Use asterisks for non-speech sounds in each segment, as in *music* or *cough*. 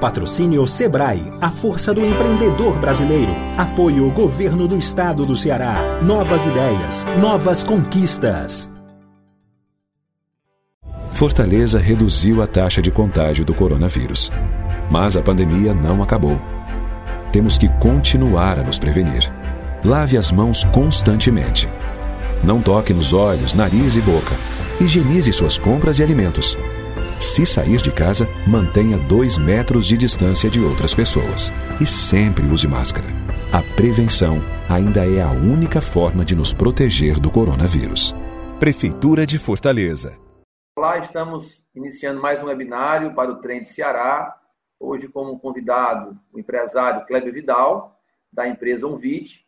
Patrocínio Sebrae, a força do empreendedor brasileiro. Apoio Governo do Estado do Ceará. Novas ideias, novas conquistas. Fortaleza reduziu a taxa de contágio do coronavírus. Mas a pandemia não acabou. Temos que continuar a nos prevenir. Lave as mãos constantemente. Não toque nos olhos, nariz e boca. Higienize suas compras e alimentos. Se sair de casa, mantenha dois metros de distância de outras pessoas. E sempre use máscara. A prevenção ainda é a única forma de nos proteger do coronavírus. Prefeitura de Fortaleza. Olá, estamos iniciando mais um webinário para o Trem de Ceará. Hoje, como convidado, o empresário Kleber Vidal, da empresa Onvit.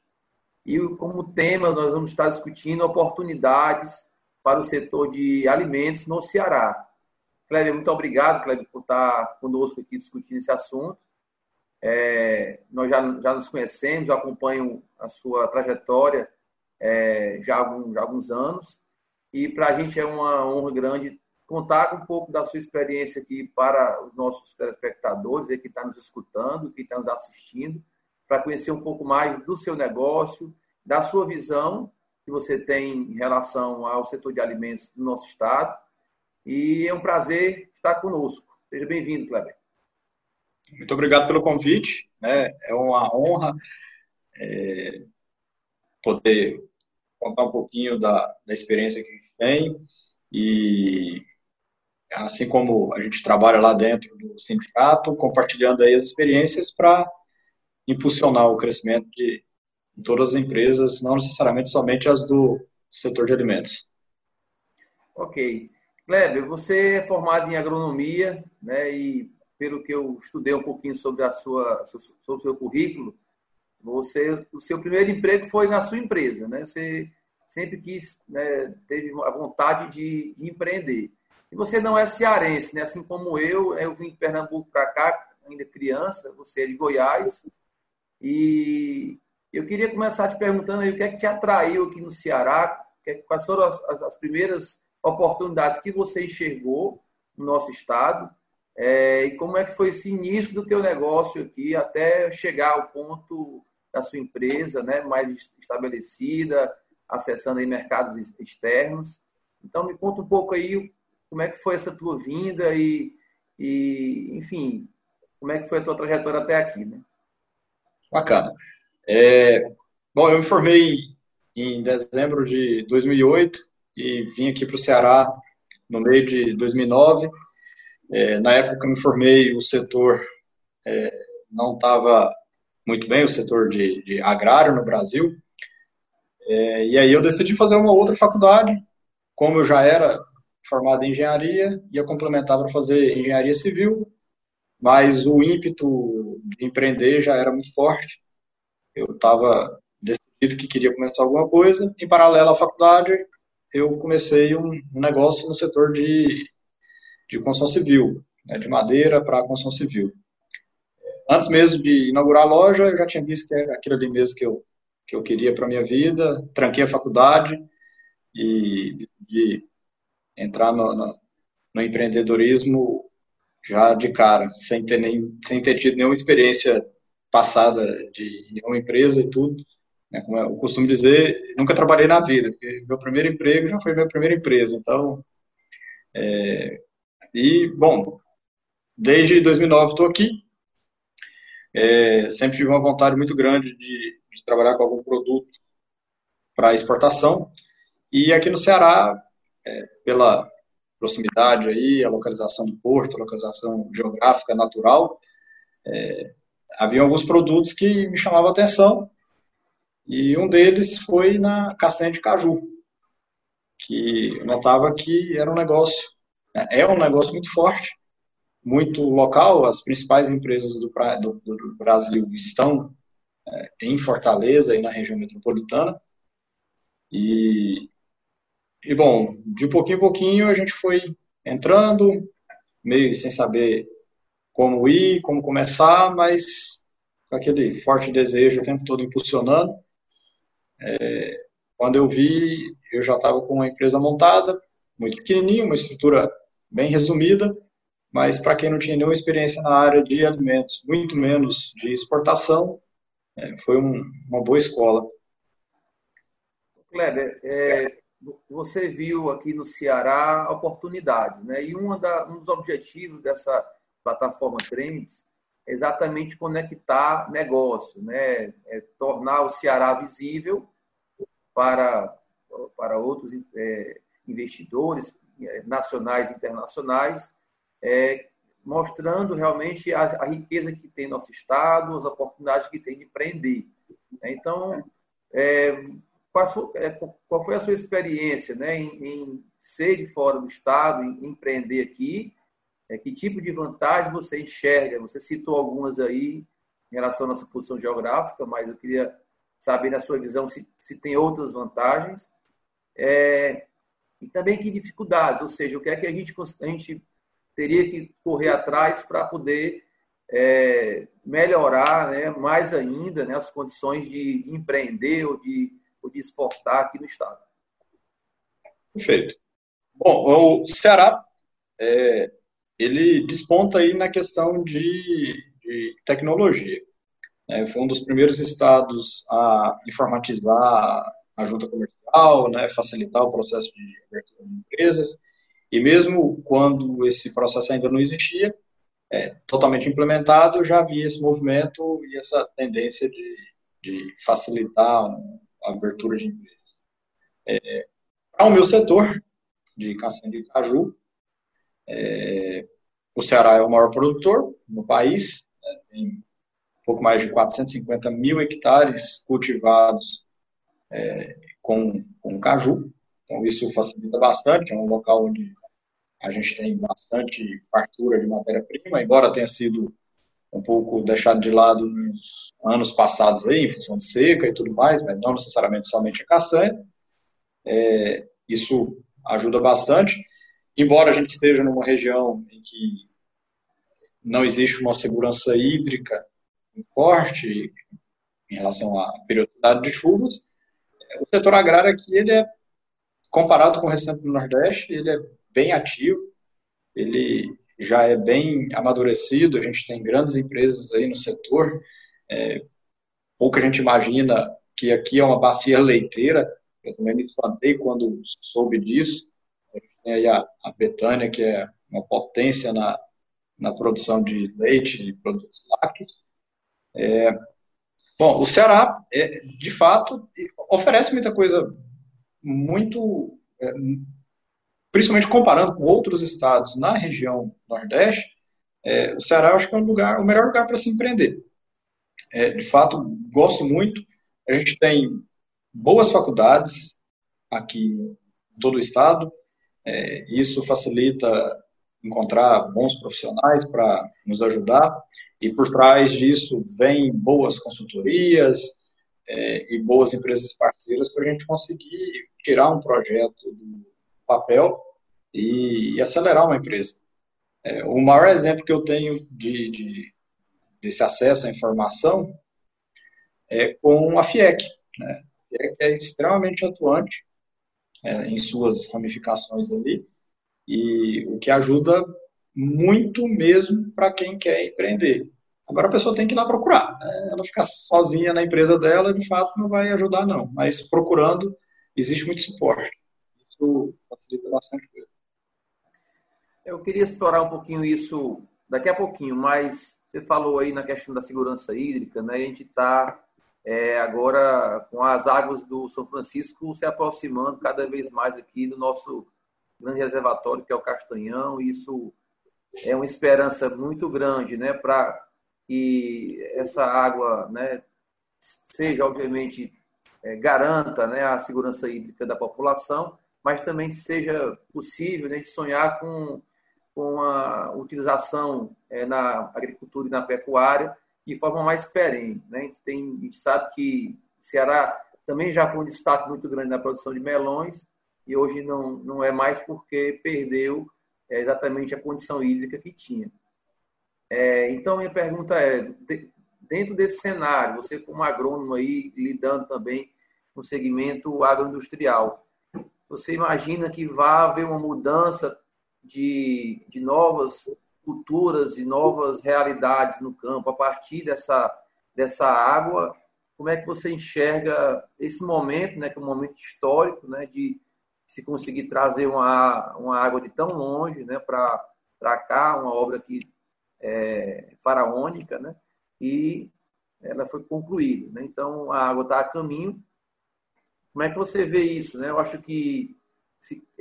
E como tema, nós vamos estar discutindo oportunidades para o setor de alimentos no Ceará. Kleber, muito obrigado, Kleber, por estar conosco aqui discutindo esse assunto. É, nós já, já nos conhecemos, acompanho a sua trajetória é, já, há alguns, já há alguns anos. E para a gente é uma honra grande contar um pouco da sua experiência aqui para os nossos telespectadores, que estão tá nos escutando, que estão nos assistindo, para conhecer um pouco mais do seu negócio, da sua visão que você tem em relação ao setor de alimentos do nosso estado e é um prazer estar conosco. Seja bem-vindo, Kleber. Muito obrigado pelo convite. Né? É uma honra é, poder contar um pouquinho da, da experiência que a gente tem e assim como a gente trabalha lá dentro do sindicato, compartilhando aí as experiências para impulsionar o crescimento de todas as empresas, não necessariamente somente as do setor de alimentos. Ok. Kleber, você é formado em agronomia, né? E pelo que eu estudei um pouquinho sobre a sua sobre o seu currículo, você o seu primeiro emprego foi na sua empresa, né? Você sempre quis, né, teve a vontade de, de empreender. E você não é cearense, né? Assim como eu, eu vim de Pernambuco para cá, ainda criança, você é de Goiás. E eu queria começar te perguntando aí o que é que te atraiu aqui no Ceará, quais foram as, as primeiras oportunidades que você enxergou no nosso estado é, e como é que foi esse início do teu negócio aqui até chegar ao ponto da sua empresa, né, mais estabelecida, acessando aí mercados externos. Então me conta um pouco aí como é que foi essa tua vinda e, e enfim, como é que foi a tua trajetória até aqui, né? Bacana. É, bom, eu me formei em dezembro de 2008 e vim aqui para o Ceará no meio de 2009. É, na época que eu me formei, o setor é, não estava muito bem, o setor de, de agrário no Brasil. É, e aí eu decidi fazer uma outra faculdade, como eu já era formado em engenharia, ia complementar para fazer engenharia civil, mas o ímpeto de empreender já era muito forte. Eu estava decidido que queria começar alguma coisa. Em paralelo à faculdade, eu comecei um, negócio no setor de, de construção civil, né, de madeira para construção civil. Antes mesmo de inaugurar a loja, eu já tinha visto que era aquilo ali mesmo que eu, que eu queria para minha vida. Tranquei a faculdade e decidi entrar no, no, no, empreendedorismo já de cara, sem ter, nem, sem ter tido nenhuma experiência passada de uma empresa e tudo. Né, como eu costumo dizer, nunca trabalhei na vida, porque meu primeiro emprego já foi minha primeira empresa. Então, é, e, bom, desde 2009 estou aqui. É, sempre tive uma vontade muito grande de, de trabalhar com algum produto para exportação. E aqui no Ceará, é, pela proximidade aí, a localização do porto, a localização geográfica natural, é, havia alguns produtos que me chamavam a atenção e um deles foi na castanha de caju, que eu notava que era um negócio, né, é um negócio muito forte, muito local. As principais empresas do, do, do Brasil estão é, em Fortaleza e na região metropolitana. E, e, bom, de pouquinho em pouquinho a gente foi entrando, meio sem saber como ir, como começar, mas com aquele forte desejo o tempo todo impulsionando. É, quando eu vi, eu já estava com uma empresa montada, muito pequenininha, uma estrutura bem resumida, mas para quem não tinha nenhuma experiência na área de alimentos, muito menos de exportação, é, foi um, uma boa escola. Kleber, é, você viu aqui no Ceará oportunidades, né? E da, um dos objetivos dessa plataforma Trends é exatamente conectar negócio, né? É tornar o Ceará visível para, para outros é, investidores é, nacionais e internacionais, é, mostrando realmente a, a, riqueza que tem nosso Estado, as oportunidades que tem de empreender. Então, é, é, qual, foi a sua experiência né, em, em, ser de fora do Estado, em empreender aqui? É, que tipo de vantagem você enxerga? Você citou algumas aí em relação à nossa posição geográfica, mas eu queria saber, na sua visão, se, se tem outras vantagens. É, e também que dificuldades, ou seja, o que é que a gente, a gente teria que correr atrás para poder é, melhorar né, mais ainda né, as condições de, de empreender ou de, ou de exportar aqui no Estado. Perfeito. Bom, o Ceará, é, ele desponta aí na questão de, de tecnologia. É, foi um dos primeiros estados a informatizar a junta comercial, né, facilitar o processo de abertura de empresas, e mesmo quando esse processo ainda não existia, é, totalmente implementado, já havia esse movimento e essa tendência de, de facilitar a abertura de empresas. É, Para o meu setor de castanha de caju, é, o Ceará é o maior produtor no país, né, tem pouco mais de 450 mil hectares cultivados é, com, com caju, então isso facilita bastante, é um local onde a gente tem bastante fartura de matéria-prima, embora tenha sido um pouco deixado de lado nos anos passados aí, em função de seca e tudo mais, mas não necessariamente somente a castanha. É, isso ajuda bastante. Embora a gente esteja numa região em que não existe uma segurança hídrica forte em relação à periodicidade de chuvas, o setor agrário aqui, ele é, comparado com o restante do Nordeste, ele é bem ativo, ele já é bem amadurecido, a gente tem grandes empresas aí no setor, é, pouca gente imagina que aqui é uma bacia leiteira, eu também me espantei quando soube disso, a gente tem aí a, a Betânia, que é uma potência na, na produção de leite e produtos lácteos, é, Bom, o Ceará, é, de fato, oferece muita coisa muito. É, principalmente comparando com outros estados na região Nordeste, é, o Ceará acho que é um lugar, o melhor lugar para se empreender. É, de fato, gosto muito. A gente tem boas faculdades aqui em todo o estado. É, isso facilita encontrar bons profissionais para nos ajudar. E por trás disso vem boas consultorias é, e boas empresas parceiras para a gente conseguir tirar um projeto do papel e, e acelerar uma empresa. É, o maior exemplo que eu tenho de, de, desse acesso à informação é com a FIEC. Né? A FIEC é extremamente atuante é, em suas ramificações ali e o que ajuda muito mesmo para quem quer empreender. Agora a pessoa tem que ir lá procurar. Né? Ela ficar sozinha na empresa dela, de fato, não vai ajudar, não. Mas procurando, existe muito suporte. Isso facilita bastante coisa. Eu queria explorar um pouquinho isso daqui a pouquinho, mas você falou aí na questão da segurança hídrica, né? A gente está é, agora com as águas do São Francisco se aproximando cada vez mais aqui do nosso grande reservatório, que é o Castanhão, e isso é uma esperança muito grande né, para que essa água né, seja, obviamente, é, garanta né, a segurança hídrica da população, mas também seja possível né, de sonhar com, com a utilização é, na agricultura e na pecuária de forma mais perene. Né? A, gente tem, a gente sabe que o Ceará também já foi um destaque muito grande na produção de melões e hoje não, não é mais porque perdeu é exatamente a condição hídrica que tinha. É, então, minha pergunta é, dentro desse cenário, você como agrônomo aí, lidando também no segmento agroindustrial, você imagina que vai haver uma mudança de, de novas culturas e novas realidades no campo a partir dessa, dessa água. Como é que você enxerga esse momento, né, que é um momento histórico, né, de se conseguir trazer uma, uma água de tão longe né, para cá, uma obra que é faraônica, né, e ela foi concluída. Né? Então, a água está a caminho. Como é que você vê isso? Né? Eu acho que,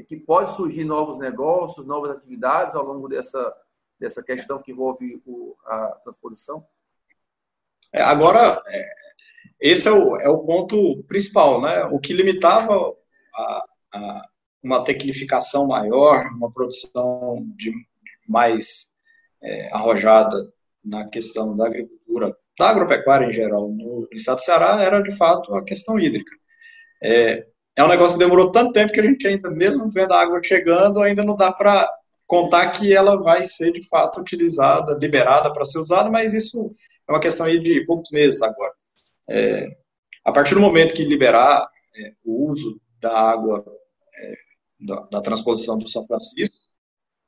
que pode surgir novos negócios, novas atividades ao longo dessa, dessa questão que envolve o, a transposição. É, agora, é, esse é o, é o ponto principal. Né? O que limitava a uma tecnificação maior, uma produção de mais é, arrojada na questão da agricultura da agropecuária em geral no estado do Ceará era de fato a questão hídrica. É, é um negócio que demorou tanto tempo que a gente ainda, mesmo vendo a água chegando, ainda não dá para contar que ela vai ser de fato utilizada, liberada para ser usada, mas isso é uma questão aí de poucos meses agora. É, a partir do momento que liberar é, o uso da água é, da, da, transposição do São Francisco,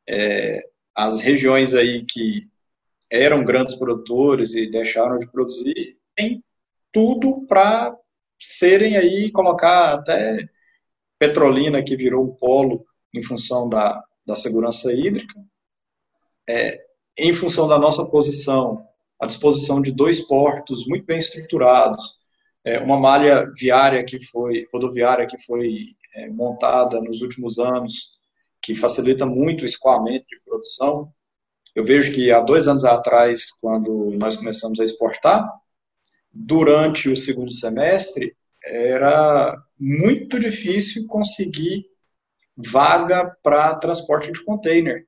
é, as regiões aí que eram grandes produtores e deixaram de produzir, tem tudo para serem aí, colocar até Petrolina, que virou um polo em função da, da segurança hídrica, é, em função da nossa posição, à disposição de dois portos muito bem estruturados, é, uma malha viária que foi, rodoviária que foi é, montada nos últimos anos, que facilita muito o escoamento de produção, eu vejo que há dois anos atrás, quando nós começamos a exportar, durante o segundo semestre, era muito difícil conseguir vaga para transporte de container,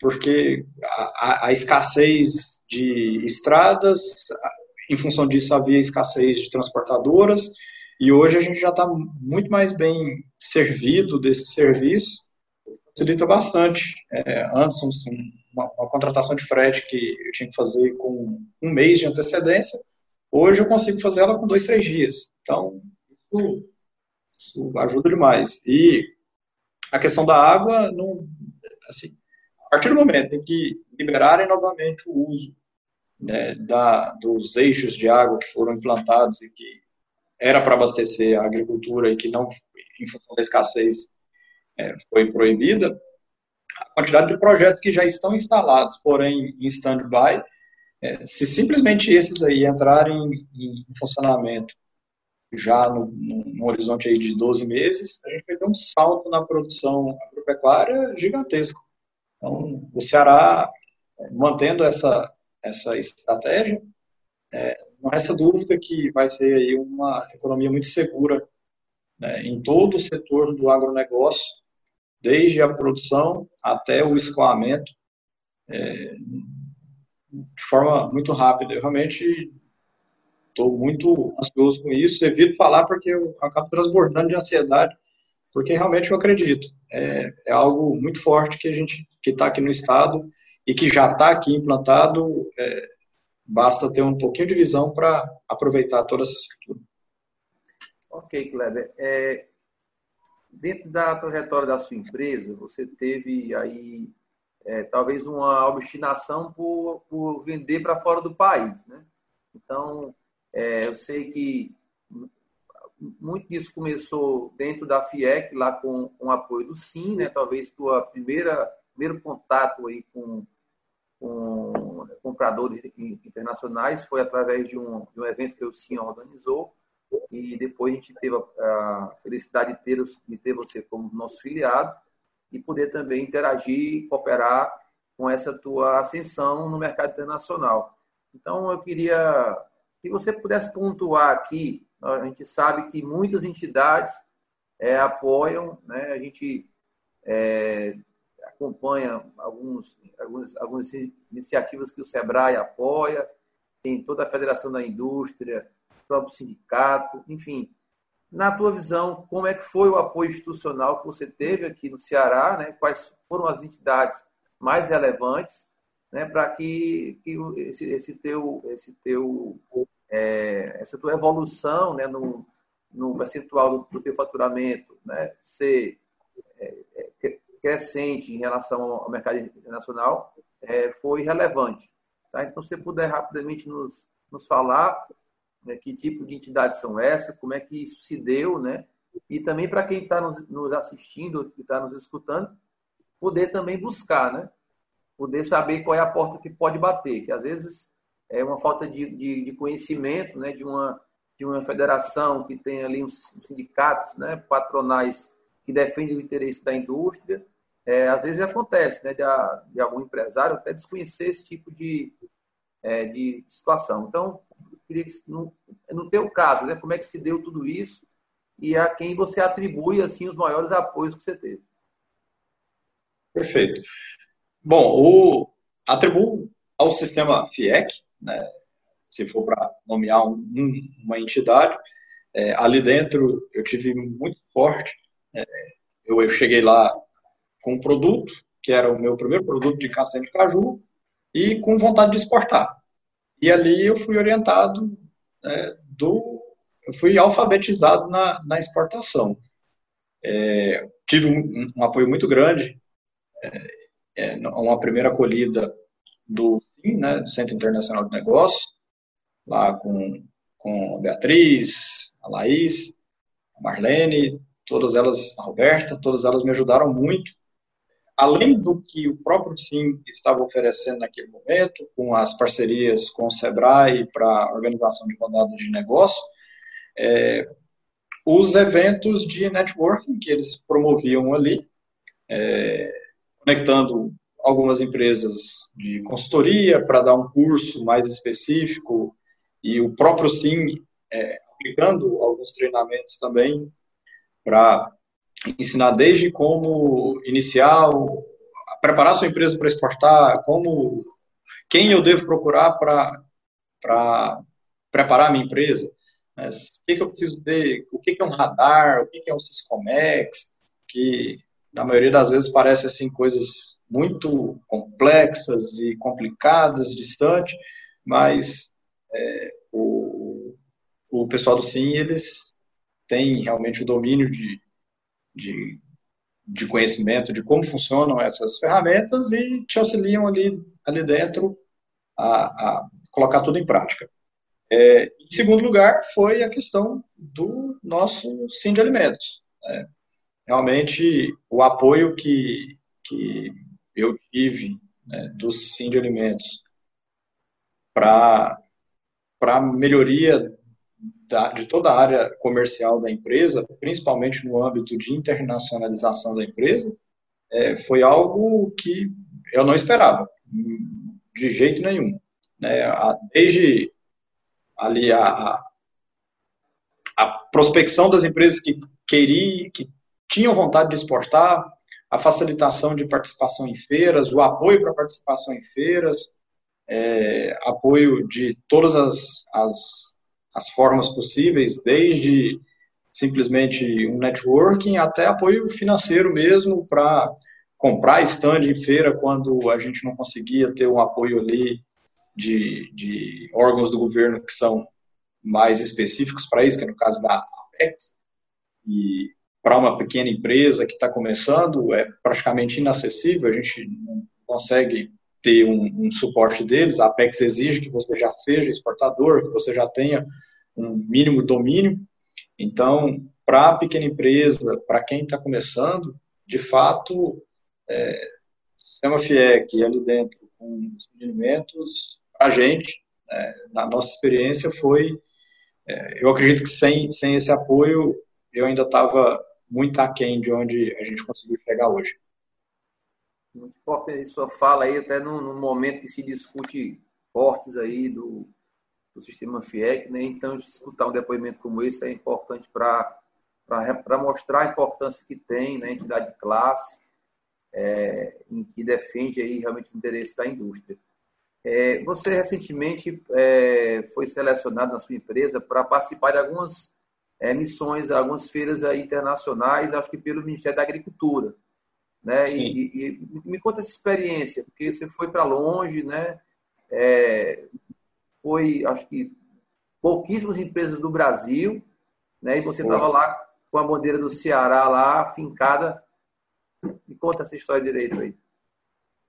porque a, a, escassez de estradas, em função disso havia escassez de transportadoras, e hoje a gente já está muito mais bem servido desse serviço, facilita bastante. É, antes, uma, uma, contratação de frete que eu tinha que fazer com um mês de antecedência, hoje eu consigo fazer ela com dois, três dias. Então, isso, isso ajuda demais. E a questão da água, não, assim, a partir do momento em que liberarem novamente o uso né, da, dos eixos de água que foram implantados e que era para abastecer a agricultura e que não, em função da escassez, é, foi proibida, a quantidade de projetos que já estão instalados, porém em stand-by, é, se simplesmente esses aí entrarem em, em funcionamento já no, no, no, horizonte aí de 12 meses, a gente vai ter um salto na produção agropecuária gigantesco. Então, o Ceará, é, mantendo essa, essa estratégia, é, não resta dúvida que vai ser aí uma economia muito segura né, em todo o setor do agronegócio, desde a produção até o escoamento, é, de forma muito rápida. Eu realmente estou muito ansioso com isso. Evito falar porque eu acabo transbordando de ansiedade, porque realmente eu acredito. É, é algo muito forte que a gente que está aqui no estado e que já está aqui implantado. É, basta ter um pouquinho de visão para aproveitar toda essa estrutura. Ok, Kleber. É, dentro da trajetória da sua empresa, você teve aí é, talvez uma obstinação por, por vender para fora do país, né? Então, é, eu sei que muito disso começou dentro da FIEC, lá com, com o apoio do SIM, né? Talvez tua primeira primeiro contato aí com, com compradores internacionais foi através de um, de um evento que o SIM organizou e depois a gente teve a, felicidade de ter, de ter você como nosso filiado e poder também interagir, cooperar com essa tua ascensão no mercado internacional. Então, eu queria que você pudesse pontuar aqui. A gente sabe que muitas entidades é, apoiam, né? a gente é, acompanha alguns, alguns, algumas iniciativas que o SEBRAE apoia, tem toda a Federação da Indústria, próprio sindicato, enfim. Na tua visão, como é que foi o apoio institucional que você teve aqui no Ceará? Né? Quais foram as entidades mais relevantes né? para que, que esse, esse, teu, esse teu, é, essa tua evolução né? no, no percentual do, do teu faturamento né? ser é, é, crescente em relação ao mercado internacional é, foi relevante. Tá? Então, se você puder rapidamente nos, nos falar né, que tipo de entidades são essas, como é que isso se deu, né? E também para quem está nos, nos, assistindo, que está nos escutando, poder também buscar, né? Poder saber qual é a porta que pode bater, que às vezes é uma falta de, de, de conhecimento, né? De uma, de uma federação que tem ali uns sindicatos, né? Patronais que defendem o interesse da indústria. É, às vezes acontece, né? De, de algum empresário até desconhecer esse tipo de, é, de situação. Então, queria que, no, no teu caso, né, como é que se deu tudo isso e a quem você atribui assim os maiores apoios que você teve? Perfeito. Bom, o atribuo ao sistema FIEC, né, se for para nomear um, uma entidade, é, ali dentro eu tive muito forte. É, eu, eu, cheguei lá com um produto, que era o meu primeiro produto de castanha de caju, e com vontade de exportar. E ali eu fui orientado é, do. Eu fui alfabetizado na, na exportação. É, tive um, um, apoio muito grande, é, é uma primeira acolhida do né, do Centro Internacional de Negócios, lá com, com a Beatriz, a Laís, a Marlene, todas elas, a Roberta, todas elas me ajudaram muito além do que o próprio SIM estava oferecendo naquele momento, com as parcerias com o SEBRAE para organização de rodadas de negócio, é, os eventos de networking que eles promoviam ali, é, conectando algumas empresas de consultoria para dar um curso mais específico e o próprio SIM é, aplicando alguns treinamentos também para ensinar desde como iniciar, preparar sua empresa para exportar, como quem eu devo procurar para preparar minha empresa, né? o que, que eu preciso ter, o que, que é um radar, o que, que é um Syscomex, que na maioria das vezes parece assim coisas muito complexas e complicadas, distantes, mas é, o, o pessoal do SIM, eles têm realmente o domínio de, de, de conhecimento de como funcionam essas ferramentas e te auxiliam ali, ali dentro a, a colocar tudo em prática. É, em segundo lugar, foi a questão do nosso Sim de Alimentos. Né? Realmente, o apoio que, que eu tive né, do Sim de Alimentos para a melhoria da, de toda a área comercial da empresa, principalmente no âmbito de internacionalização da empresa, é, foi algo que eu não esperava, de jeito nenhum. Né? Desde ali a, a prospecção das empresas que queriam, que tinham vontade de exportar, a facilitação de participação em feiras, o apoio para participação em feiras, é, apoio de todas as, as as formas possíveis, desde simplesmente um networking até apoio financeiro mesmo para comprar stand em feira quando a gente não conseguia ter um apoio ali de, de órgãos do governo que são mais específicos para isso, que é no caso da Apex. E para uma pequena empresa que está começando é praticamente inacessível, a gente não consegue ter um, um, suporte deles. A Apex exige que você já seja exportador, que você já tenha um mínimo domínio. Então, para a pequena empresa, para quem está começando, de fato, é, sistema FIEC ali dentro com os alimentos, a gente, é, na nossa experiência, foi. É, eu acredito que sem, sem esse apoio, eu ainda estava muito aquém de onde a gente conseguiu chegar hoje. Muito importante sua fala aí, até no, no, momento que se discute cortes aí do, do sistema FIEC, né? então escutar um depoimento como esse é importante para mostrar a importância que tem na né, entidade de classe, é, em que defende aí realmente o interesse da indústria. É, você recentemente é, foi selecionado na sua empresa para participar de algumas é, missões, algumas feiras internacionais, acho que pelo Ministério da Agricultura. Né? E, e, me conta essa experiência, porque você foi para longe, né? É, foi, acho que, pouquíssimas empresas do Brasil, né? E você estava lá com a bandeira do Ceará lá, fincada. Me conta essa história direito aí.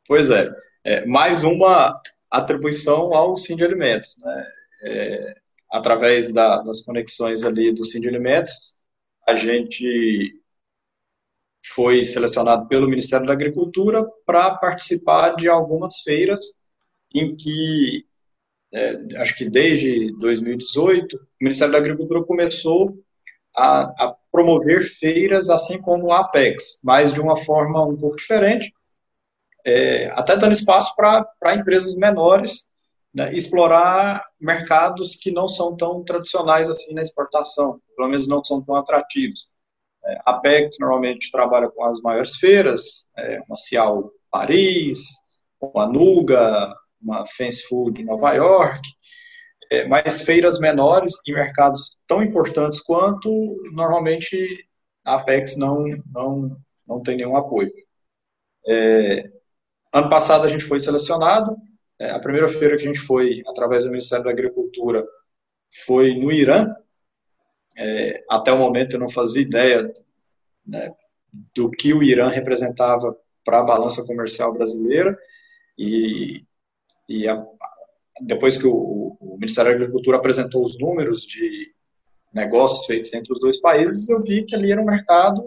Pois é, é mais uma atribuição ao Sim de Alimentos, né? É, através da, das conexões ali do Sim de Alimentos, a gente foi selecionado pelo Ministério da Agricultura para participar de algumas feiras em que, é, acho que desde 2018, o Ministério da Agricultura começou a, a, promover feiras, assim como a Apex, mas de uma forma um pouco diferente, é, até dando espaço para empresas menores né, explorar mercados que não são tão tradicionais assim na exportação, pelo menos não são tão atrativos. É, a Apex normalmente trabalha com as maiores feiras, é, uma Cial Paris, uma Nuga, uma Fence Food em Nova York, é, mas feiras menores em mercados tão importantes quanto, normalmente a Apex não, não, não tem nenhum apoio. É, ano passado a gente foi selecionado, é, a primeira feira que a gente foi, através do Ministério da Agricultura, foi no Irã. É, até o momento eu não fazia ideia né, do que o Irã representava para a balança comercial brasileira. E, e a, depois que o, o, Ministério da Agricultura apresentou os números de negócios feitos entre os dois países, eu vi que ali era um mercado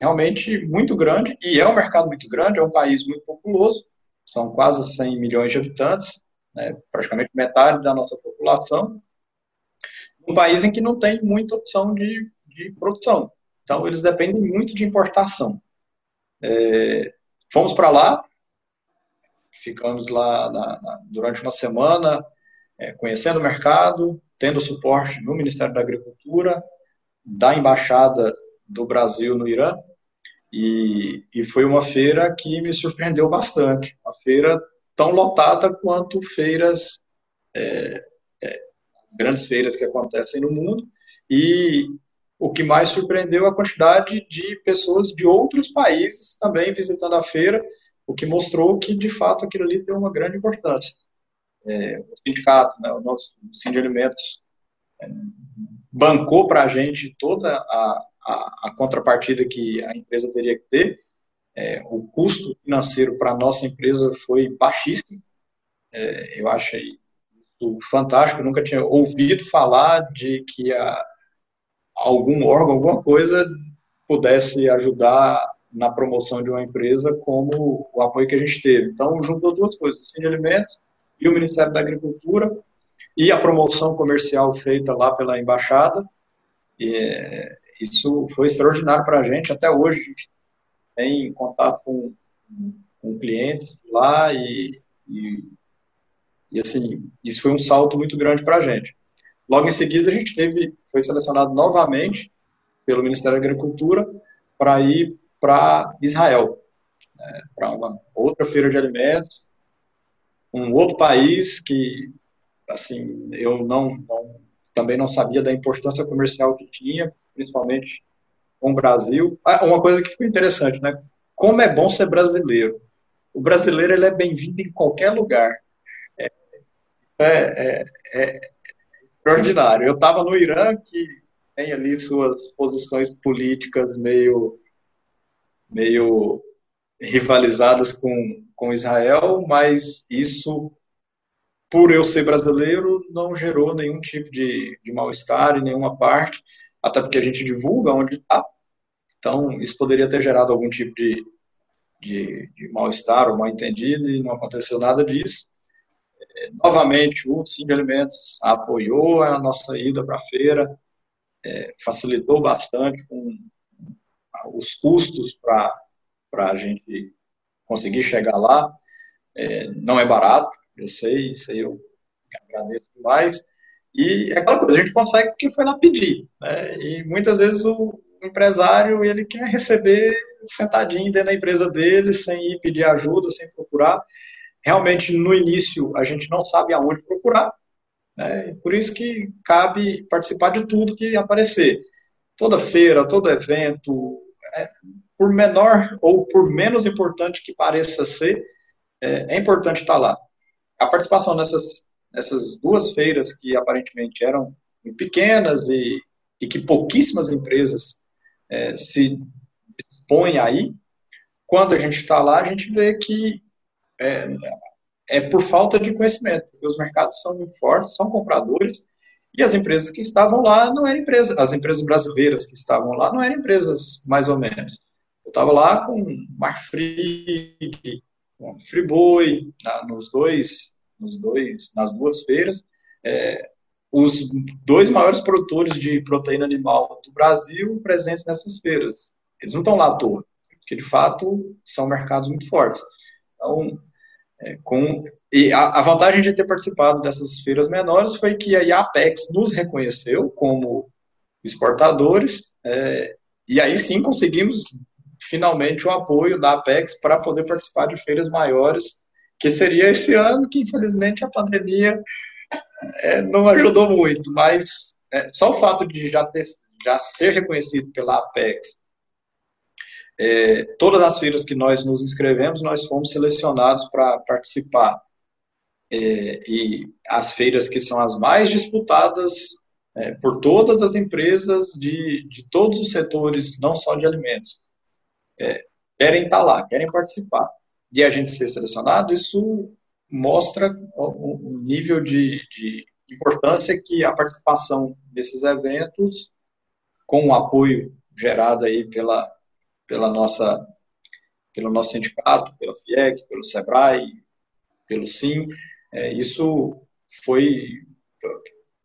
realmente muito grande, e é um mercado muito grande, é um país muito populoso, são quase 100 milhões de habitantes, né, praticamente metade da nossa população, um país em que não tem muita opção de, de produção. Então, eles dependem muito de importação. É, fomos para lá, ficamos lá na, na, durante uma semana, é, conhecendo o mercado, tendo suporte no Ministério da Agricultura, da Embaixada do Brasil no Irã, e, e foi uma feira que me surpreendeu bastante. Uma feira tão lotada quanto feiras, é, é, grandes feiras que acontecem no mundo. E o que mais surpreendeu é a quantidade de pessoas de outros países também visitando a feira, o que mostrou que, de fato, aquilo ali tem uma grande importância. É, o sindicato, né, o nosso o de Alimentos, é, bancou para a gente toda a, a, a, contrapartida que a empresa teria que ter. É, o custo financeiro para a nossa empresa foi baixíssimo. É, eu achei fantástico. Nunca tinha ouvido falar de que a, algum órgão, alguma coisa pudesse ajudar na promoção de uma empresa como o apoio que a gente teve. Então, juntou duas coisas, o Cine Alimentos e o Ministério da Agricultura, e a promoção comercial feita lá pela embaixada. E, é, isso foi extraordinário para a gente. Até hoje a gente tem contato com, com clientes lá e, e, e, assim isso foi um salto muito grande para a gente. Logo em seguida a gente teve foi selecionado novamente pelo Ministério da Agricultura para ir para Israel, né, para uma outra feira de alimentos, um outro país que assim, eu não, não, também não sabia da importância comercial que tinha, principalmente com o Brasil. Ah, uma coisa que ficou interessante, né? Como é bom ser brasileiro. O brasileiro ele é bem-vindo em qualquer lugar. É, é, é, extraordinário. Eu estava no Irã, que tem ali suas posições políticas meio, meio rivalizadas com, com Israel, mas isso por eu ser brasileiro, não gerou nenhum tipo de, de mal-estar em nenhuma parte, até porque a gente divulga onde está. Então, isso poderia ter gerado algum tipo de, de, de mal-estar ou mal-entendido e não aconteceu nada disso. Novamente, o Sim de Alimentos apoiou a nossa ida para a feira, é, facilitou bastante com os custos para a gente conseguir chegar lá. É, não é barato, eu sei, isso aí eu agradeço demais. E é aquela coisa, a gente consegue porque foi lá pedir. Né? E muitas vezes o empresário ele quer receber sentadinho dentro da empresa dele, sem ir pedir ajuda, sem procurar. Realmente, no início, a gente não sabe aonde procurar. Né? Por isso que cabe participar de tudo que aparecer. Toda feira, todo evento, é, por menor ou por menos importante que pareça ser, é, é importante estar lá a participação nessas, nessas duas feiras que aparentemente eram pequenas e, e que pouquíssimas empresas é, se dispõem aí, quando a gente está lá, a gente vê que é, é por falta de conhecimento, porque os mercados são muito fortes, são compradores, e as empresas que estavam lá não eram empresas, as empresas brasileiras que estavam lá não eram empresas mais ou menos. Eu estava lá com Marfrig, com Friboi, na, nos dois, nos dois, nas duas feiras, é, os dois maiores produtores de proteína animal do Brasil presentes nessas feiras. Eles não estão lá à toa, porque de fato são mercados muito fortes. Então, é, com, e a, a, vantagem de ter participado dessas feiras menores foi que a Apex nos reconheceu como exportadores, é, e aí sim conseguimos finalmente o apoio da Apex para poder participar de feiras maiores, que seria esse ano, que infelizmente a pandemia é, não ajudou muito, mas é, só o fato de já, ter, já ser reconhecido pela Apex é, todas as feiras que nós nos inscrevemos, nós fomos selecionados para participar. É, e as feiras que são as mais disputadas é, por todas as empresas de, de todos os setores, não só de alimentos, é, querem estar lá, querem participar. E a gente ser selecionado, isso mostra o, o nível de, de importância que a participação desses eventos, com o apoio gerado aí pela, pela nossa, pelo nosso sindicato, pela FIEC, pelo SEBRAE, pelo SIM. É, isso foi.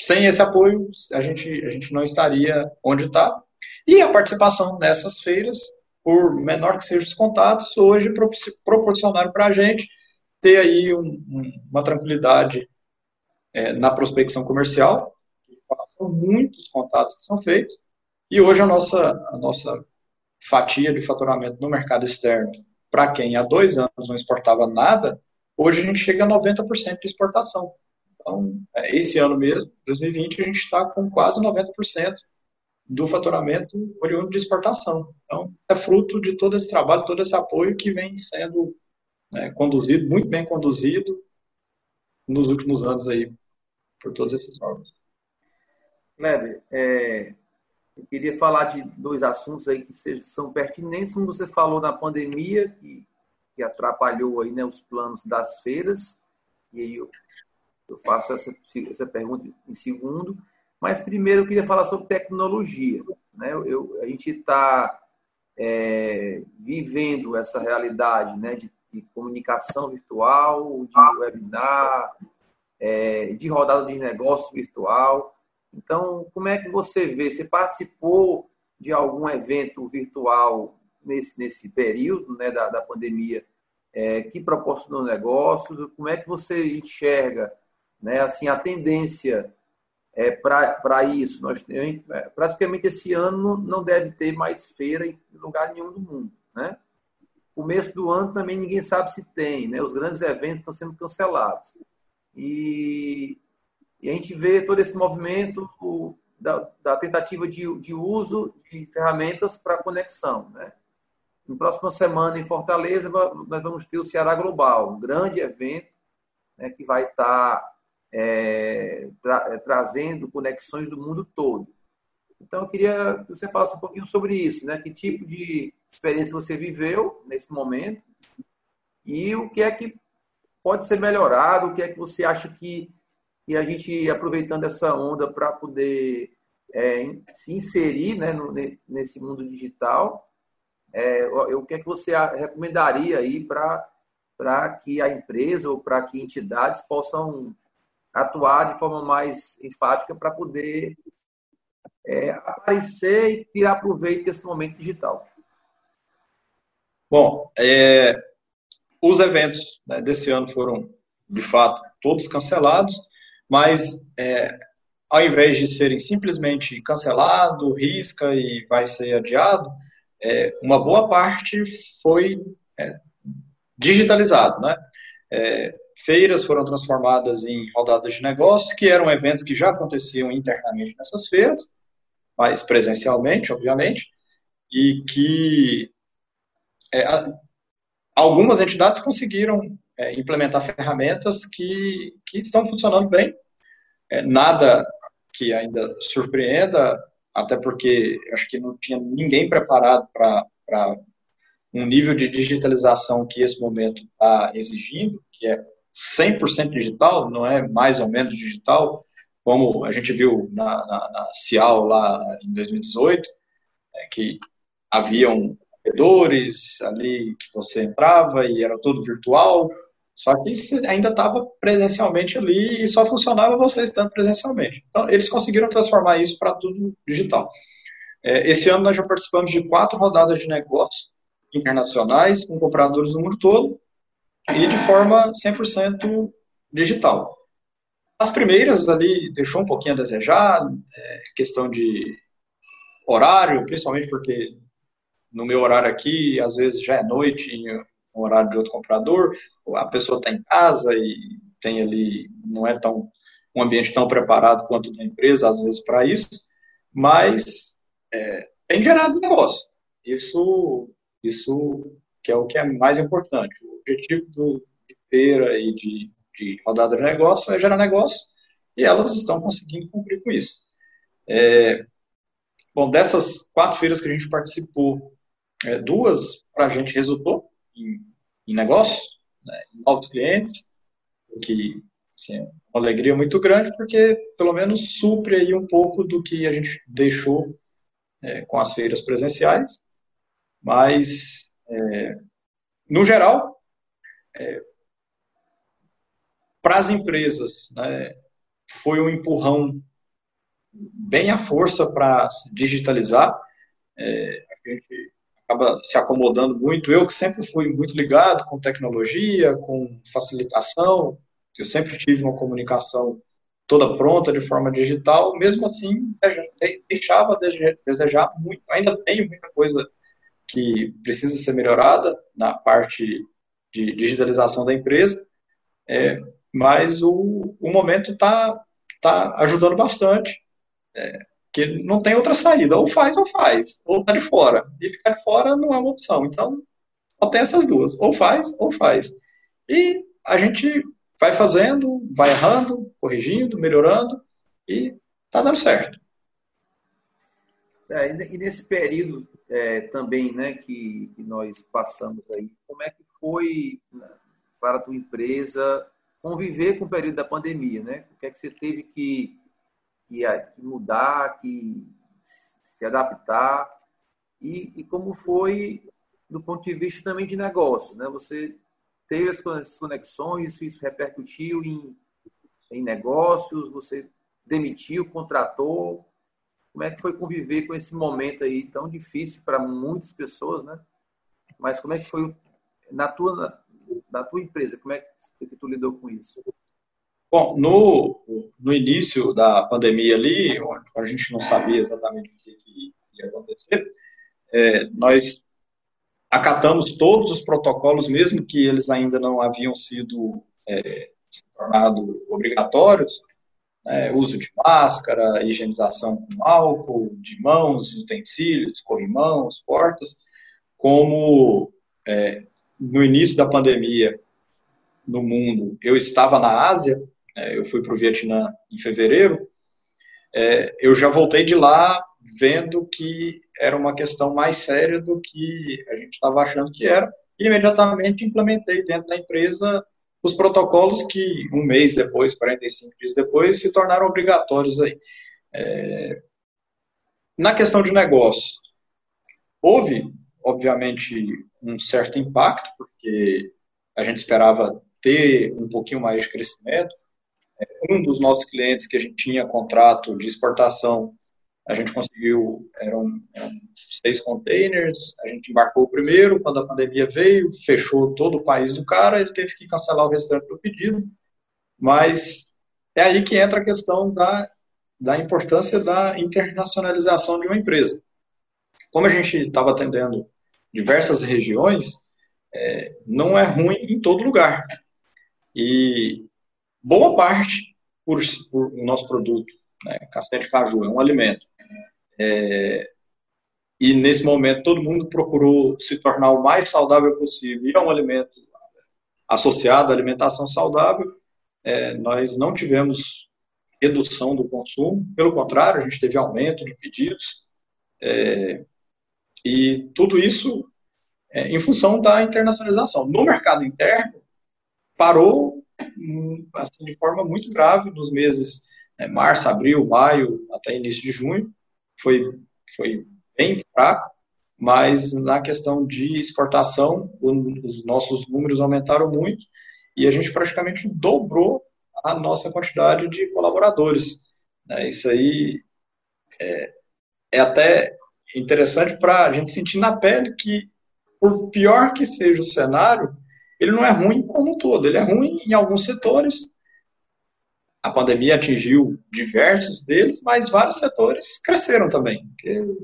Sem esse apoio, a gente, a gente não estaria onde está. E a participação nessas feiras, por menor que sejam os contatos, hoje proporcionaram para a gente ter aí um, um, uma tranquilidade é, na prospecção comercial. Muitos contatos que são feitos. E hoje a nossa, a nossa fatia de faturamento no mercado externo, para quem há dois anos não exportava nada, hoje a gente chega a 90% de exportação. Então, é, esse ano mesmo, 2020, a gente está com quase 90% do faturamento oriundo de exportação. Então, é fruto de todo esse trabalho, todo esse apoio que vem sendo né, conduzido, muito bem conduzido nos últimos anos aí, por todos esses órgãos. Kleber, é, eu queria falar de dois assuntos aí que sejam, são pertinentes. Um você falou na pandemia, que, que atrapalhou aí, né, os planos das feiras, e aí eu, eu faço essa, essa pergunta em segundo. Mas primeiro eu queria falar sobre tecnologia. Né? Eu, a gente está é, vivendo essa realidade né, de, de comunicação virtual, de webinar, é, de rodada de negócio virtual. Então, como é que você vê? Você participou de algum evento virtual nesse, nesse período né, da, da pandemia é, que proporcionou negócios? Como é que você enxerga né, assim, a tendência é, para isso? Nós, é, praticamente esse ano não deve ter mais feira em lugar nenhum do mundo. Né? Começo do ano também ninguém sabe se tem, né? os grandes eventos estão sendo cancelados. E e a gente vê todo esse movimento da, da tentativa de, de, uso de ferramentas para conexão. Né? Na próxima semana, em Fortaleza, nós vamos ter o Ceará Global, um grande evento né, que vai estar tá, é, tra é, trazendo conexões do mundo todo. Então, eu queria que você falasse um pouquinho sobre isso, né? Que tipo de experiência você viveu nesse momento e o que é que pode ser melhorado, o que é que você acha que e a gente aproveitando essa onda para poder é, se inserir né, no, nesse mundo digital, é, o que é que você recomendaria aí para que a empresa ou para que entidades possam atuar de forma mais enfática para poder é, aparecer e tirar proveito desse momento digital? Bom, é, os eventos né, desse ano foram, de fato, todos cancelados mas é, ao invés de serem simplesmente cancelado, risca e vai ser adiado, é, uma boa parte foi é, digitalizado, né? É, feiras foram transformadas em rodadas de negócios, que eram eventos que já aconteciam internamente nessas feiras, mas presencialmente, obviamente, e que é, algumas entidades conseguiram é, implementar ferramentas que, que estão funcionando bem. É, nada que ainda surpreenda, até porque acho que não tinha ninguém preparado para um nível de digitalização que esse momento está exigindo, que é 100% digital, não é mais ou menos digital, como a gente viu na, na, na Cial lá em 2018, é, que haviam corredores ali que você entrava e era tudo virtual, só que ainda estava presencialmente ali e só funcionava você estando presencialmente. Então, eles conseguiram transformar isso para tudo digital. É, esse ano nós já participamos de quatro rodadas de negócios internacionais com compradores do mundo todo e de forma 100% digital. As primeiras ali deixou um pouquinho a desejar, é, questão de horário, principalmente porque no meu horário aqui, às vezes já é noite, horário de outro comprador, a pessoa está em casa e tem ali, não é tão um ambiente tão preparado quanto da empresa, às vezes, para isso, mas é, tem gerado negócio. Isso, isso que é o que é mais importante. O objetivo do, de feira e de, de rodada de negócio é gerar negócio e elas estão conseguindo cumprir com isso. É, bom, dessas quatro feiras que a gente participou, é, duas para a gente resultou em, em negócios, né, em novos clientes, o que assim, é uma alegria muito grande, porque pelo menos supre aí um pouco do que a gente deixou é, com as feiras presenciais, mas é, no geral, é, para as empresas, né, foi um empurrão bem à força para digitalizar. É, a gente acaba se acomodando muito. Eu que sempre fui muito ligado com tecnologia, com facilitação, eu sempre tive uma comunicação toda pronta de forma digital, mesmo assim deixava a desejar muito, ainda tenho muita coisa que precisa ser melhorada na parte de digitalização da empresa, é, mas o, o momento está tá ajudando bastante. É, porque não tem outra saída. Ou faz ou faz. Ou tá de fora. E ficar de fora não é uma opção. Então, só tem essas duas. Ou faz ou faz. E a gente vai fazendo, vai errando, corrigindo, melhorando e tá dando certo. É, e nesse período é, também, né, que, que, nós passamos aí, como é que foi né, para a tua empresa conviver com o período da pandemia, né? O que é que você teve que que, que mudar, que se adaptar e, e, como foi do ponto de vista também de negócios, né? Você teve as conexões, isso repercutiu em, em negócios, você demitiu, contratou. Como é que foi conviver com esse momento aí tão difícil para muitas pessoas, né? Mas como é que foi na tua, na, na tua empresa? Como é que tu lidou com isso? Bom, no, no início da pandemia ali, a gente não sabia exatamente o que, ia acontecer, é, nós acatamos todos os protocolos, mesmo que eles ainda não haviam sido é, tornado obrigatórios, né, uso de máscara, higienização com álcool, de mãos, utensílios, corrimãos, portas, como é, no início da pandemia no mundo eu estava na Ásia, eu fui para o Vietnã em fevereiro, é, eu já voltei de lá vendo que era uma questão mais séria do que a gente estava achando que era, e imediatamente implementei dentro da empresa os protocolos que um mês depois, 45 dias depois, se tornaram obrigatórios aí. É, na questão de negócio, houve, obviamente, um certo impacto, porque a gente esperava ter um pouquinho mais de crescimento, um dos nossos clientes que a gente tinha contrato de exportação, a gente conseguiu, eram, eram, seis containers, a gente embarcou o primeiro, quando a pandemia veio, fechou todo o país do cara, ele teve que cancelar o restante do pedido, mas é aí que entra a questão da, da importância da internacionalização de uma empresa. Como a gente estava atendendo diversas regiões, é, não é ruim em todo lugar. E boa parte por, por nosso produto, né? castanha de caju, é um alimento. É, e nesse momento todo mundo procurou se tornar o mais saudável possível e é um alimento associado à alimentação saudável. É, nós não tivemos redução do consumo, pelo contrário, a gente teve aumento de pedidos. É, e tudo isso é, em função da internacionalização. No mercado interno, parou assim, de forma muito grave nos meses é, março, abril, maio, até início de junho. Foi, foi bem fraco, mas na questão de exportação, os nossos números aumentaram muito e a gente praticamente dobrou a nossa quantidade de colaboradores. Né? Isso aí é, é até interessante para a gente sentir na pele que, por pior que seja o cenário, ele não é ruim como um todo. Ele é ruim em alguns setores. A pandemia atingiu diversos deles, mas vários setores cresceram também.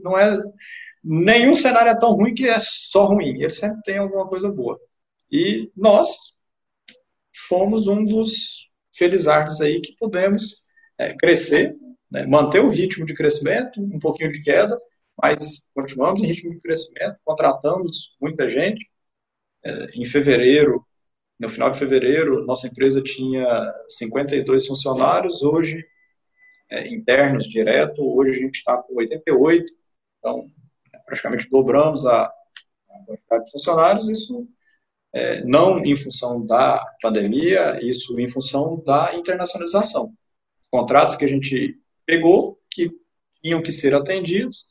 não é nenhum cenário é tão ruim que é só ruim. Ele sempre tem alguma coisa boa. E nós fomos um dos felizardos aí que pudemos é, crescer, né, manter o ritmo de crescimento, um pouquinho de queda, mas continuamos em ritmo de crescimento, contratamos muita gente. É, em fevereiro, no final de fevereiro, nossa empresa tinha 52 funcionários, hoje, é, internos, direto, hoje a gente está com 88, então praticamente dobramos a, a quantidade de funcionários, isso é, não em função da pandemia, isso em função da internacionalização. Contratos que a gente pegou, que tinham que ser atendidos,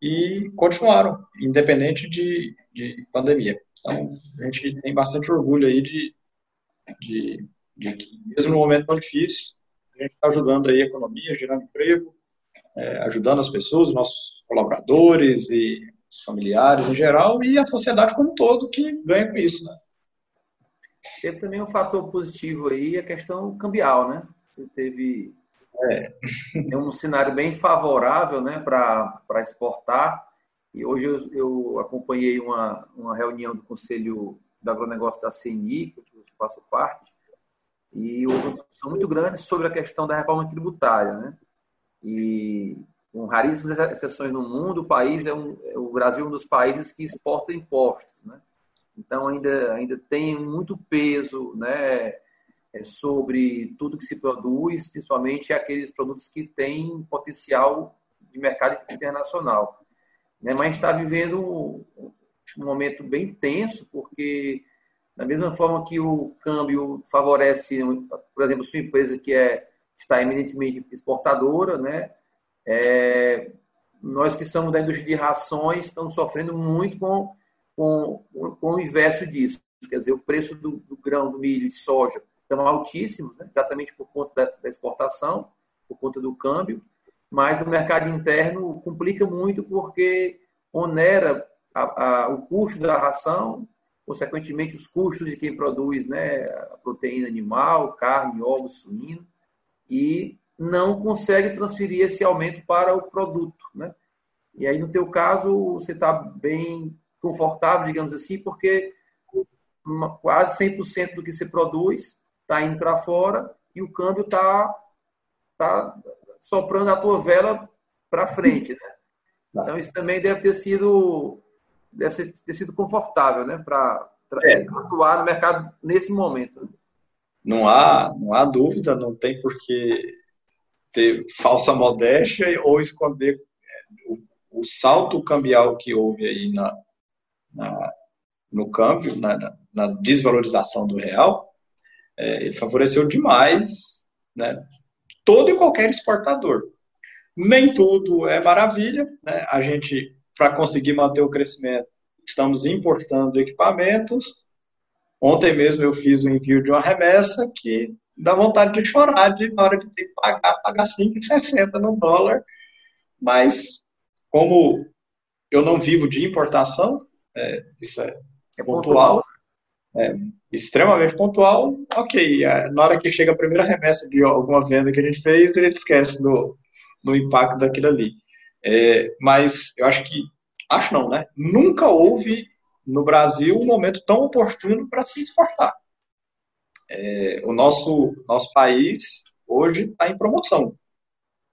e continuaram, independente de, de pandemia. Então, a gente tem bastante orgulho aí de, de, de que, mesmo no momento tão difícil, a gente está ajudando aí a economia, gerando emprego, é, ajudando as pessoas, nossos colaboradores e os familiares em geral, e a sociedade como um todo que ganha com isso, né? Teve também um fator positivo aí, a questão cambial, né? Você teve é. *laughs* um cenário bem favorável né, para exportar. E hoje eu, eu, acompanhei uma, uma reunião do Conselho do Agronegócio da CNI, que eu faço parte, e houve uma discussão muito grande sobre a questão da reforma tributária. Né? E com raríssimas exceções no mundo, o país é, um, é o Brasil é um dos países que exporta impostos. Né? Então ainda, ainda tem muito peso né, é, sobre tudo que se produz, principalmente aqueles produtos que têm potencial de mercado internacional. Né? Mas está vivendo um, um momento bem tenso, porque da mesma forma que o câmbio favorece, por exemplo, sua empresa que é, está eminentemente exportadora, né? É, nós que somos da indústria de rações estamos sofrendo muito com, com, com o inverso disso. Quer dizer, o preço do, do grão, do milho e soja estão altíssimos, né? exatamente por conta da, da, exportação, por conta do câmbio, mas no mercado interno complica muito porque onera a, a, o custo da ração, consequentemente os custos de quem produz né, proteína animal, carne, ovos, suíno, e não consegue transferir esse aumento para o produto. Né? E aí, no teu caso, você está bem confortável, digamos assim, porque quase 100% do que se produz está indo para fora e o câmbio está tá soprando a tua vela para frente, né? Então isso também deve ter sido deve ter sido confortável, né, para é. atuar no mercado nesse momento. Não há não há dúvida, não tem por que ter falsa modéstia ou esconder é, o, o salto cambial que houve aí na, na no câmbio, na, na desvalorização do real, é, ele favoreceu demais né, todo e qualquer exportador. Nem tudo é maravilha, né? a gente, para conseguir manter o crescimento, estamos importando equipamentos. Ontem mesmo eu fiz o envio de uma remessa que dá vontade de chorar de, na hora de ter que pagar, pagar 5,60 no dólar. Mas, como eu não vivo de importação, é, isso é, é pontual, é, extremamente pontual, ok. É, na hora que chega a primeira remessa de alguma venda que a gente fez, a gente esquece do, do impacto daquilo ali. É, mas eu acho que, acho não, né? Nunca houve no Brasil um momento tão oportuno para se exportar. É, o nosso, nosso país hoje está em promoção,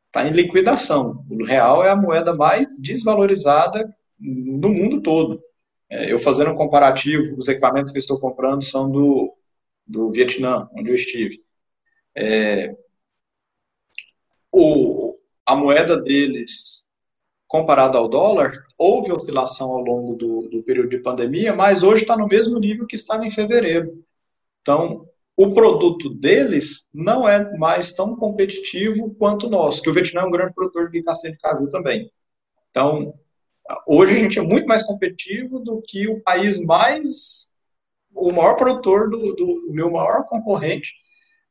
está em liquidação. O real é a moeda mais desvalorizada no mundo todo. É, eu fazendo um comparativo, os equipamentos que estou comprando são do, do Vietnã, onde eu estive. É, o, a moeda deles comparado ao dólar, houve oscilação ao longo do, do período de pandemia, mas hoje está no mesmo nível que estava em fevereiro. Então, o produto deles não é mais tão competitivo quanto o nosso, que o Vietnã é um grande produtor de castanha de caju também. Então, hoje a gente é muito mais competitivo do que o país mais, o maior produtor do, do meu maior concorrente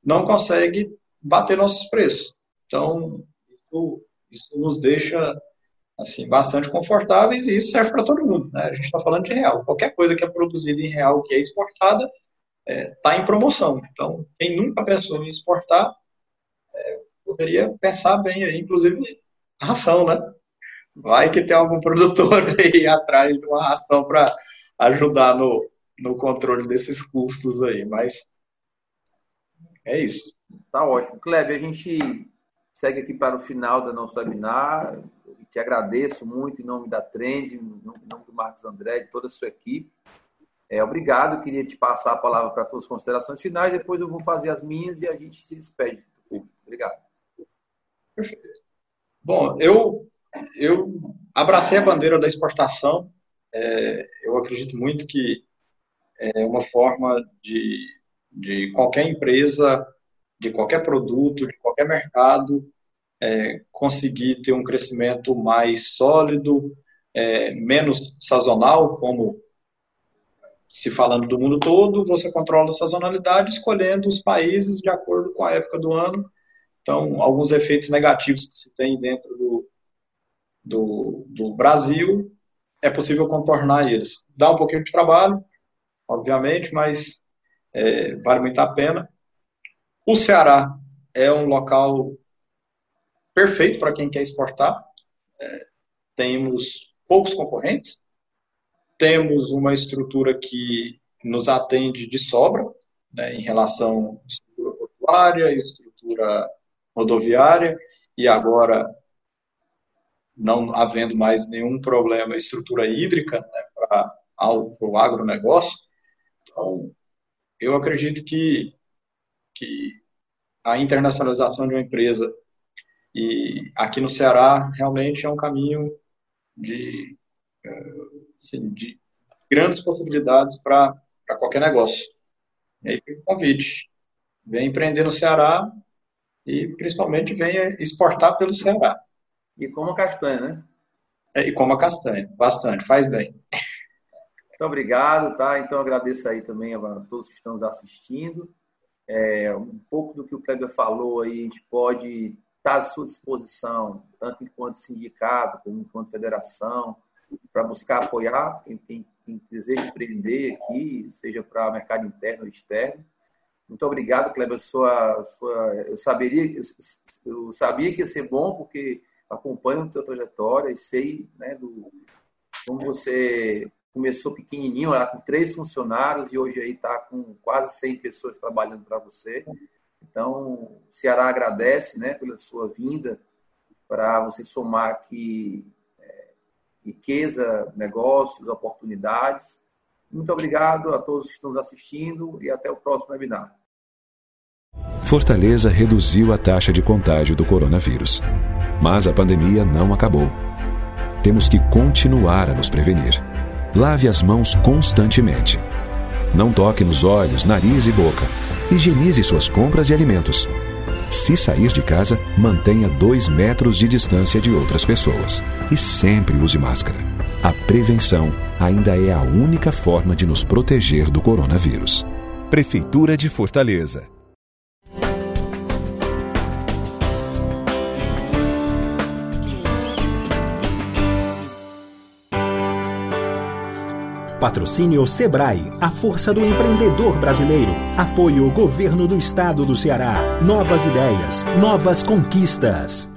não consegue bater nossos preços. Então, isso, isso nos deixa assim bastante confortáveis e isso serve para todo mundo. Né? A gente está falando de real. Qualquer coisa que é produzida em real que é exportada está é, tá em promoção. Então, quem nunca pensou em exportar é, poderia pensar bem aí, inclusive ração, né? Vai que tem algum *laughs* produtor aí atrás de uma ração para ajudar no, no controle desses custos aí, mas é isso. Tá ótimo. Kleber, a gente segue aqui para o final do nosso webinar. Eu te agradeço muito em nome da Trend, em nome do Marcos André, de toda a sua equipe. É, obrigado, queria te passar a palavra para todas as considerações finais, depois eu vou fazer as minhas e a gente se despede Obrigado. Perfeito. Bom, eu, eu abracei a bandeira da exportação. É, eu acredito muito que é uma forma de, de qualquer empresa de qualquer produto, de qualquer mercado, é, conseguir ter um crescimento mais sólido, é, menos sazonal, como se falando do mundo todo, você controla a sazonalidade escolhendo os países de acordo com a época do ano. Então, alguns efeitos negativos que se tem dentro do, do, do Brasil, é possível contornar eles. Dá um pouquinho de trabalho, obviamente, mas é, vale muito a pena. O Ceará é um local perfeito para quem quer exportar. É, temos poucos concorrentes, temos uma estrutura que nos atende de sobra né, em relação à estrutura portuária, estrutura rodoviária e agora não havendo mais nenhum problema estrutura hídrica né, para o agronegócio. Então, eu acredito que que a internacionalização de uma empresa e aqui no Ceará realmente é um caminho de, eh, assim, de grandes possibilidades para qualquer negócio. E aí fica o convite. Venha empreender no Ceará e principalmente venha exportar pelo Ceará. E como castanha, né? É, e como a castanha, bastante, faz bem. Muito obrigado, tá? Então agradeço aí também a todos que estão nos assistindo. É, um pouco do que o Kleber falou aí, a gente pode estar à sua disposição, tanto enquanto sindicato, como enquanto federação, para buscar apoiar quem, quem, quem deseja empreender aqui, seja para mercado interno ou externo. Muito obrigado, Kleber. Sua, sua, eu, saberia, eu, eu sabia que ia ser bom, porque acompanho a tua trajetória e sei né, do, como você começou pequenininho, lá com três funcionários e hoje aí está com quase 100 pessoas trabalhando para você. Então, o Ceará agradece né, pela sua vinda para você somar aqui é, riqueza, negócios, oportunidades. Muito obrigado a todos que estão nos assistindo e até o próximo webinar. Fortaleza reduziu a taxa de contágio do coronavírus. Mas a pandemia não acabou. Temos que continuar a nos prevenir. Lave as mãos constantemente. Não toque nos olhos, nariz e boca. Higienize suas compras e alimentos. Se sair de casa, mantenha dois metros de distância de outras pessoas. E sempre use máscara. A prevenção ainda é a única forma de nos proteger do coronavírus. Prefeitura de Fortaleza. Patrocínio Sebrae, a força do empreendedor brasileiro. Apoio Governo do Estado do Ceará. Novas ideias, novas conquistas.